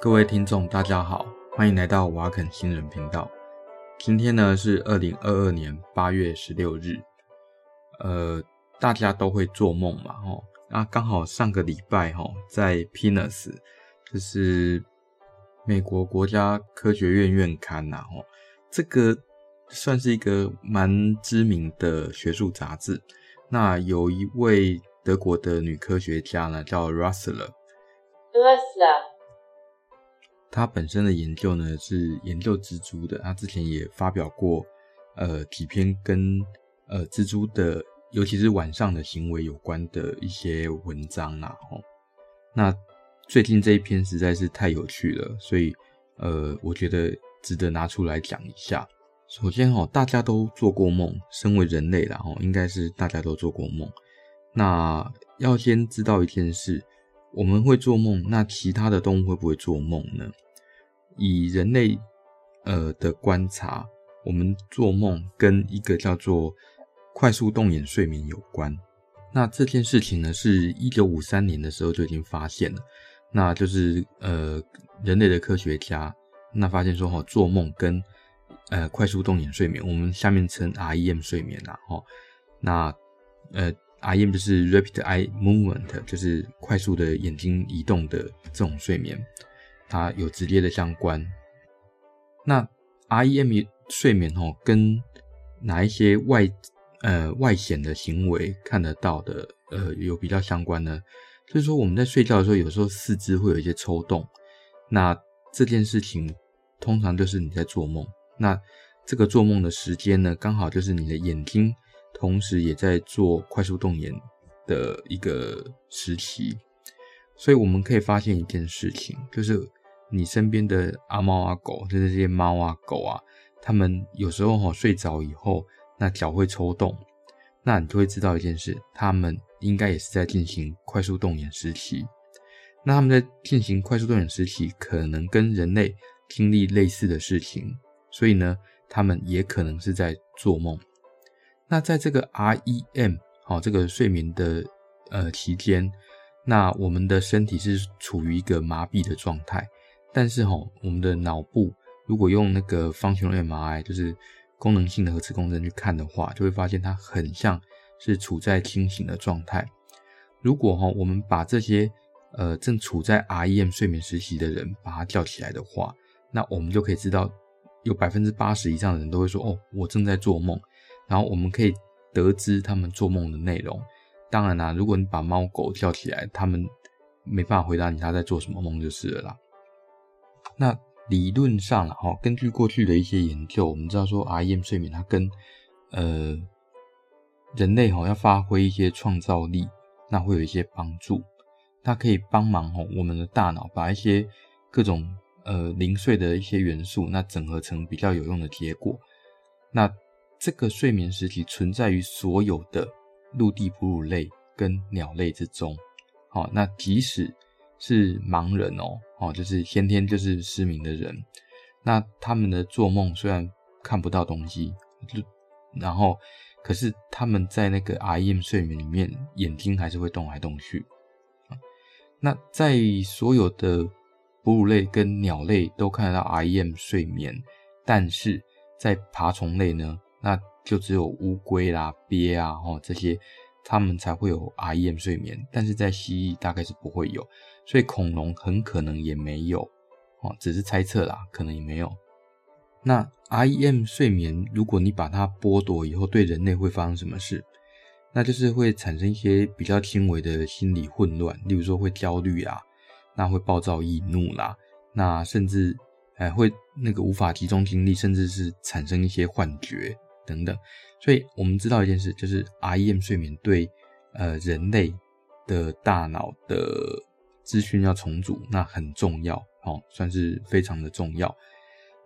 各位听众，大家好，欢迎来到瓦肯新人频道。今天呢是二零二二年八月十六日，呃，大家都会做梦嘛，吼，啊，刚好上个礼拜，吼，在 PNAS，就是美国国家科学院院刊呐，吼，这个算是一个蛮知名的学术杂志。那有一位德国的女科学家呢，叫 Rossler。Rossler。他本身的研究呢是研究蜘蛛的，他之前也发表过呃几篇跟呃蜘蛛的，尤其是晚上的行为有关的一些文章啦。吼，那最近这一篇实在是太有趣了，所以呃我觉得值得拿出来讲一下。首先吼，大家都做过梦，身为人类啦吼，应该是大家都做过梦。那要先知道一件事。我们会做梦，那其他的动物会不会做梦呢？以人类呃的观察，我们做梦跟一个叫做快速动眼睡眠有关。那这件事情呢，是一九五三年的时候就已经发现了，那就是呃人类的科学家那发现说哈，做梦跟呃快速动眼睡眠，我们下面称 REM 睡眠啦，哈，那呃。REM 就是 Rapid Eye Movement，就是快速的眼睛移动的这种睡眠，它有直接的相关。那 REM 睡眠哦，跟哪一些外呃外显的行为看得到的呃有比较相关呢？就是说我们在睡觉的时候，有时候四肢会有一些抽动，那这件事情通常就是你在做梦。那这个做梦的时间呢，刚好就是你的眼睛。同时也在做快速动眼的一个时期，所以我们可以发现一件事情，就是你身边的阿猫阿狗，就是这些猫啊狗啊，它们有时候哈睡着以后，那脚会抽动，那你就会知道一件事，它们应该也是在进行快速动眼时期。那他们在进行快速动眼时期，可能跟人类经历类似的事情，所以呢，他们也可能是在做梦。那在这个 REM 好，这个睡眠的呃期间，那我们的身体是处于一个麻痹的状态，但是哈，我们的脑部如果用那个 functional MRI，就是功能性的核磁共振去看的话，就会发现它很像是处在清醒的状态。如果哈，我们把这些呃正处在 REM 睡眠时期的人把他叫起来的话，那我们就可以知道，有百分之八十以上的人都会说，哦，我正在做梦。然后我们可以得知他们做梦的内容。当然啦，如果你把猫狗叫起来，他们没办法回答你他在做什么梦就是了啦。那理论上哈，根据过去的一些研究，我们知道说 REM 睡眠它跟呃人类哈要发挥一些创造力，那会有一些帮助。它可以帮忙哈我们的大脑把一些各种呃零碎的一些元素，那整合成比较有用的结果。那这个睡眠时期存在于所有的陆地哺乳类跟鸟类之中，好，那即使是盲人哦，哦，就是先天就是失明的人，那他们的做梦虽然看不到东西，就然后可是他们在那个 REM 睡眠里面，眼睛还是会动来动去。那在所有的哺乳类跟鸟类都看得到 REM 睡眠，但是在爬虫类呢？那就只有乌龟啦、鳖啊，齁这些，它们才会有 REM 睡眠，但是在蜥蜴大概是不会有，所以恐龙很可能也没有，哦，只是猜测啦，可能也没有。那 REM 睡眠，如果你把它剥夺以后，对人类会发生什么事？那就是会产生一些比较轻微的心理混乱，例如说会焦虑啦，那会暴躁易怒啦，那甚至还会那个无法集中精力，甚至是产生一些幻觉。等等，所以我们知道一件事，就是 REM 睡眠对呃人类的大脑的资讯要重组，那很重要，哦，算是非常的重要。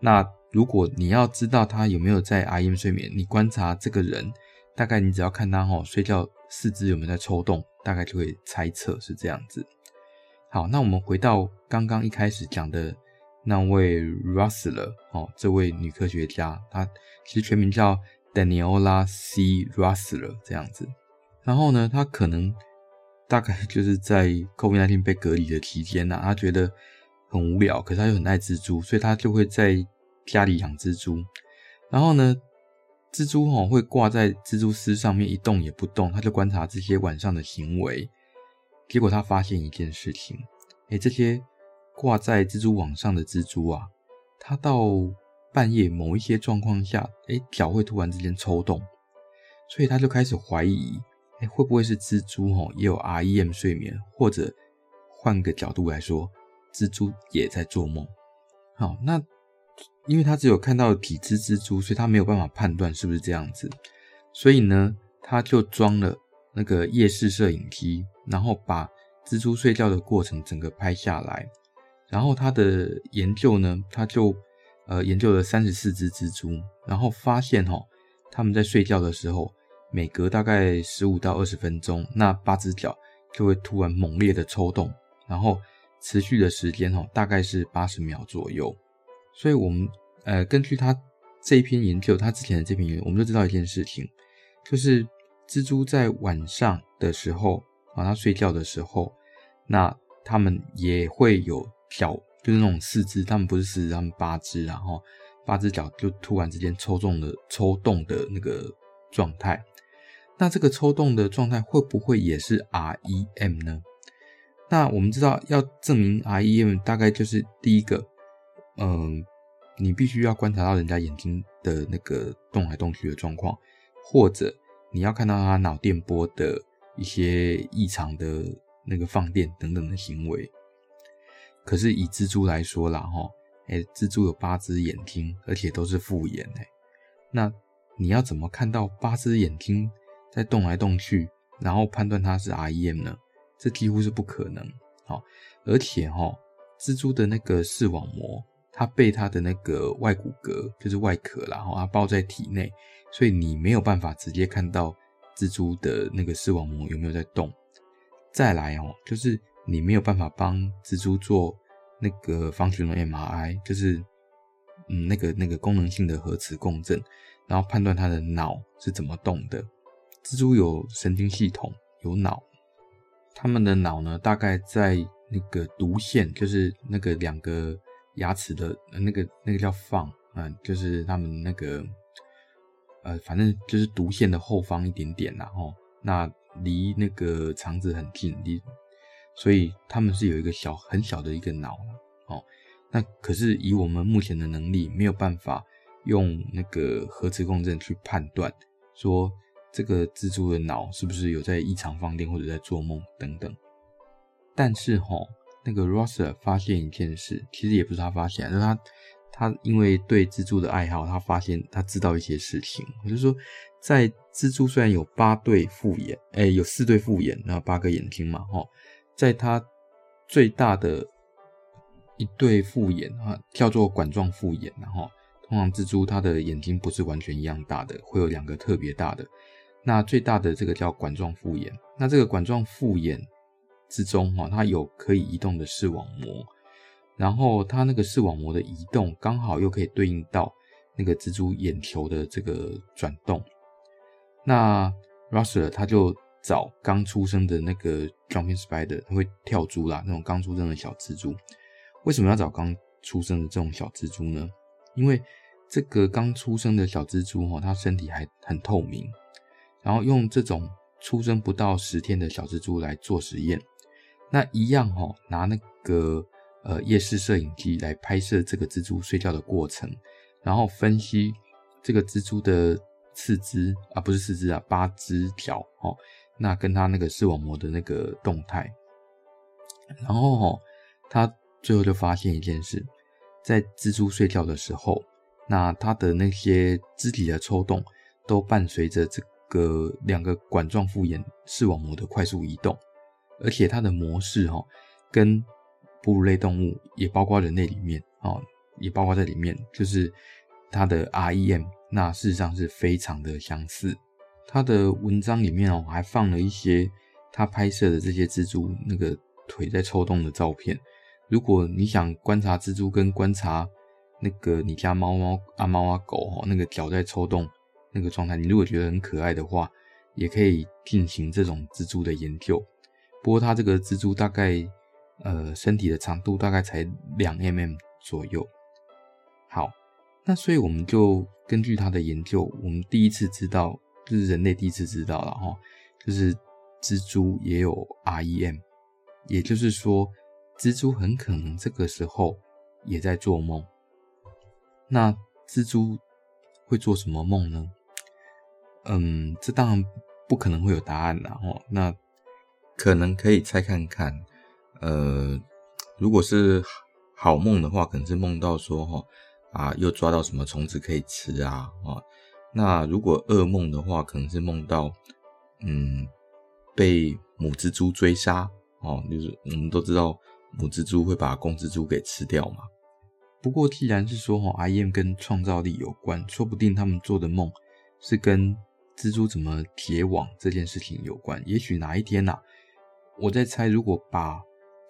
那如果你要知道他有没有在 REM 睡眠，你观察这个人，大概你只要看他哈睡觉四肢有没有在抽动，大概就会猜测是这样子。好，那我们回到刚刚一开始讲的。那位 Russler 哦，这位女科学家，她其实全名叫 Daniela C. Russler 这样子。然后呢，她可能大概就是在 COVID-19 被隔离的期间呢、她觉得很无聊，可是她又很爱蜘蛛，所以她就会在家里养蜘蛛。然后呢，蜘蛛哦会挂在蜘蛛丝上面一动也不动，她就观察这些晚上的行为。结果她发现一件事情，哎，这些挂在蜘蛛网上的蜘蛛啊，它到半夜某一些状况下，哎，脚会突然之间抽动，所以他就开始怀疑，哎，会不会是蜘蛛哦也有 REM 睡眠，或者换个角度来说。蜘蛛也在做梦，好，那因为他只有看到几只蜘蛛，所以他没有办法判断是不是这样子，所以呢，他就装了那个夜视摄影机，然后把蜘蛛睡觉的过程整个拍下来，然后他的研究呢，他就呃研究了三十四只蜘蛛，然后发现齁，他们在睡觉的时候，每隔大概十五到二十分钟，那八只脚就会突然猛烈的抽动，然后。持续的时间哦，大概是八十秒左右。所以，我们呃根据他这一篇研究，他之前的这篇研究，我们就知道一件事情，就是蜘蛛在晚上的时候啊，它睡觉的时候，那它们也会有脚，就是那种四肢，他们不是四肢，他们八只，然后八只脚就突然之间抽中的抽动的那个状态。那这个抽动的状态会不会也是 REM 呢？那我们知道，要证明 REM，大概就是第一个，嗯，你必须要观察到人家眼睛的那个动来动去的状况，或者你要看到他脑电波的一些异常的那个放电等等的行为。可是以蜘蛛来说啦，哈，诶，蜘蛛有八只眼睛，而且都是复眼，诶，那你要怎么看到八只眼睛在动来动去，然后判断它是 REM 呢？这几乎是不可能，好，而且哈，蜘蛛的那个视网膜，它被它的那个外骨骼，就是外壳啦，然后它包在体内，所以你没有办法直接看到蜘蛛的那个视网膜有没有在动。再来哦，就是你没有办法帮蜘蛛做那个方旋龙 MRI，就是嗯，那个那个功能性的核磁共振，然后判断它的脑是怎么动的。蜘蛛有神经系统，有脑。它们的脑呢，大概在那个毒腺，就是那个两个牙齿的那个那个叫放，嗯、就是他们那个呃，反正就是毒腺的后方一点点，然后那离那个肠子很近，离，所以他们是有一个小很小的一个脑，哦，那可是以我们目前的能力，没有办法用那个核磁共振去判断说。这个蜘蛛的脑是不是有在异常放电或者在做梦等等？但是哈，那个 Rosser 发现一件事，其实也不是他发现，是他他因为对蜘蛛的爱好，他发现他知道一些事情。就是说，在蜘蛛虽然有八对复眼，哎，有四对复眼，然后八个眼睛嘛，哈，在它最大的一对复眼啊，叫做管状复眼，然后通常蜘蛛它的眼睛不是完全一样大的，会有两个特别大的。那最大的这个叫管状复眼，那这个管状复眼之中哈，它有可以移动的视网膜，然后它那个视网膜的移动刚好又可以对应到那个蜘蛛眼球的这个转动。那 Russell 他就找刚出生的那个 jumping spider，它会跳蛛啦，那种刚出生的小蜘蛛。为什么要找刚出生的这种小蜘蛛呢？因为这个刚出生的小蜘蛛哈，它身体还很透明。然后用这种出生不到十天的小蜘蛛来做实验，那一样哈，拿那个呃夜视摄影机来拍摄这个蜘蛛睡觉的过程，然后分析这个蜘蛛的四肢啊，不是四肢啊，八只脚哦，那跟他那个视网膜的那个动态，然后哈，他最后就发现一件事，在蜘蛛睡觉的时候，那它的那些肢体的抽动都伴随着这个。两个管状复眼视网膜的快速移动，而且它的模式哈，跟哺乳类动物也包括人类里面啊，也包括在里面，就是它的 REM，那事实上是非常的相似。他的文章里面哦，还放了一些他拍摄的这些蜘蛛那个腿在抽动的照片。如果你想观察蜘蛛跟观察那个你家猫猫啊猫啊狗哈，那个脚在抽动。那个状态，你如果觉得很可爱的话，也可以进行这种蜘蛛的研究。不过它这个蜘蛛大概，呃，身体的长度大概才两 mm 左右。好，那所以我们就根据他的研究，我们第一次知道，就是人类第一次知道了哈，就是蜘蛛也有 REM，也就是说，蜘蛛很可能这个时候也在做梦。那蜘蛛会做什么梦呢？嗯，这当然不可能会有答案了哈。那可能可以猜看看。呃，如果是好梦的话，可能是梦到说哈啊，又抓到什么虫子可以吃啊啊。那如果噩梦的话，可能是梦到嗯被母蜘蛛追杀哦，就是我们都知道母蜘蛛会把公蜘蛛给吃掉嘛。不过既然是说哈，REM 跟创造力有关，说不定他们做的梦是跟蜘蛛怎么结网这件事情有关。也许哪一天呐、啊，我在猜，如果把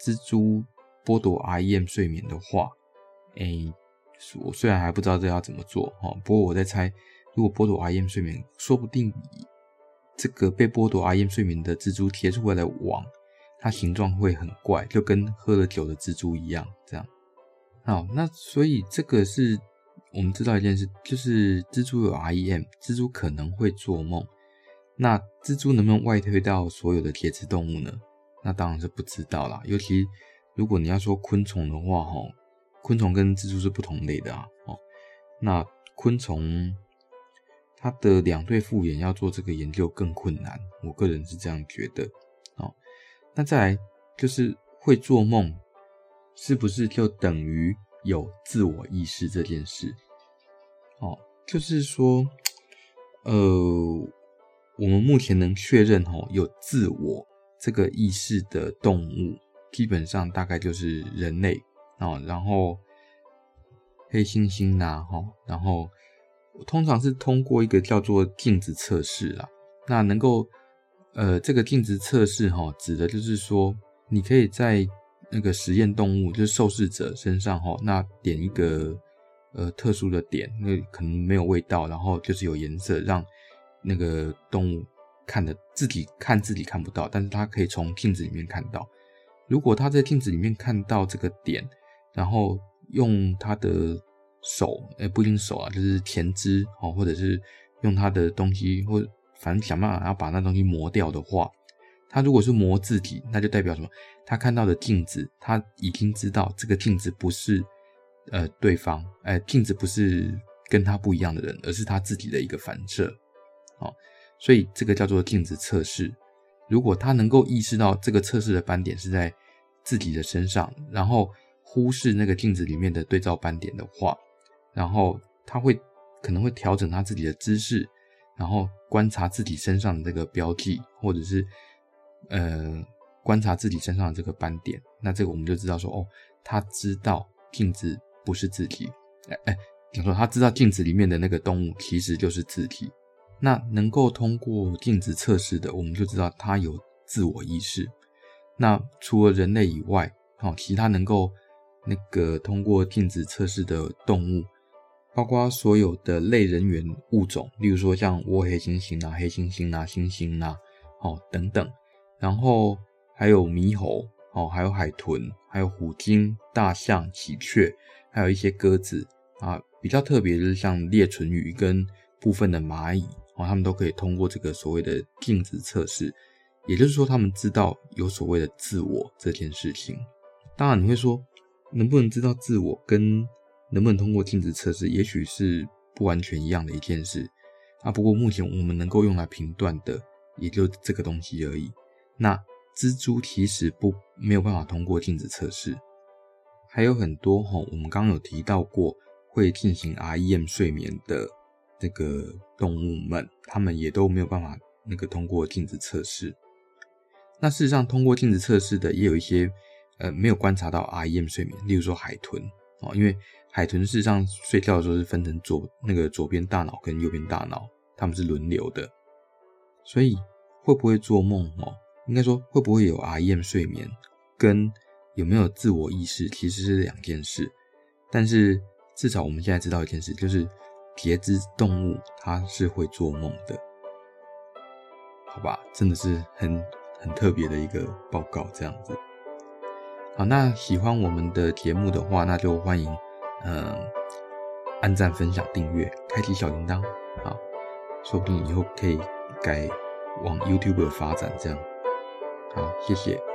蜘蛛剥夺 I M 睡眠的话，哎、我虽然还不知道这要怎么做哈，不过我在猜，如果剥夺 REM 睡眠，说不定这个被剥夺 REM 睡眠的蜘蛛贴出来的网，它形状会很怪，就跟喝了酒的蜘蛛一样。这样，好，那所以这个是我们知道一件事，就是蜘蛛有 REM，蜘蛛可能会做梦。那蜘蛛能不能外推到所有的节肢动物呢？那当然是不知道啦，尤其如果你要说昆虫的话，哈，昆虫跟蜘蛛是不同类的啊，哦，那昆虫他的两对复眼要做这个研究更困难，我个人是这样觉得，哦，那再来就是会做梦，是不是就等于有自我意识这件事？哦，就是说，呃，我们目前能确认，哈，有自我。这个意识的动物基本上大概就是人类哦，然后黑猩猩呐，哈，然后通常是通过一个叫做镜子测试啦。那能够呃，这个镜子测试哈，指的就是说，你可以在那个实验动物，就是受试者身上哈，那点一个呃特殊的点，那可能没有味道，然后就是有颜色，让那个动物。看的自己看自己看不到，但是他可以从镜子里面看到。如果他在镜子里面看到这个点，然后用他的手，哎，不一定手啊，就是前肢哦，或者是用他的东西，或反正想办法要把那东西磨掉的话，他如果是磨自己，那就代表什么？他看到的镜子，他已经知道这个镜子不是呃对方，哎，镜子不是跟他不一样的人，而是他自己的一个反射，哦。所以这个叫做镜子测试。如果他能够意识到这个测试的斑点是在自己的身上，然后忽视那个镜子里面的对照斑点的话，然后他会可能会调整他自己的姿势，然后观察自己身上的这个标记，或者是呃观察自己身上的这个斑点。那这个我们就知道说，哦，他知道镜子不是自己。哎哎，讲说他知道镜子里面的那个动物其实就是自体。那能够通过镜子测试的，我们就知道它有自我意识。那除了人类以外，哦，其他能够那个通过镜子测试的动物，包括所有的类人猿物种，例如说像倭黑猩猩啊、黑猩猩啊、猩猩啊，哦等等，然后还有猕猴，哦，还有海豚，还有虎鲸、大象、喜鹊，还有一些鸽子啊，比较特别的是像裂唇鱼跟部分的蚂蚁。哦，他们都可以通过这个所谓的镜子测试，也就是说，他们知道有所谓的自我这件事情。当然，你会说，能不能知道自我跟能不能通过镜子测试，也许是不完全一样的一件事啊。不过，目前我们能够用来评断的，也就这个东西而已。那蜘蛛其实不没有办法通过镜子测试，还有很多哈，我们刚刚有提到过会进行 REM 睡眠的。这个动物们，它们也都没有办法那个通过镜子测试。那事实上，通过镜子测试的也有一些，呃，没有观察到 REM 睡眠，例如说海豚哦，因为海豚事实上睡觉的时候是分成左那个左边大脑跟右边大脑，他们是轮流的。所以会不会做梦哦？应该说会不会有 REM 睡眠，跟有没有自我意识其实是两件事。但是至少我们现在知道一件事，就是。节肢动物它是会做梦的，好吧？真的是很很特别的一个报告，这样子。好，那喜欢我们的节目的话，那就欢迎嗯按赞、分享、订阅、开启小铃铛。好，说不定以后可以改往 YouTube 发展这样。好，谢谢。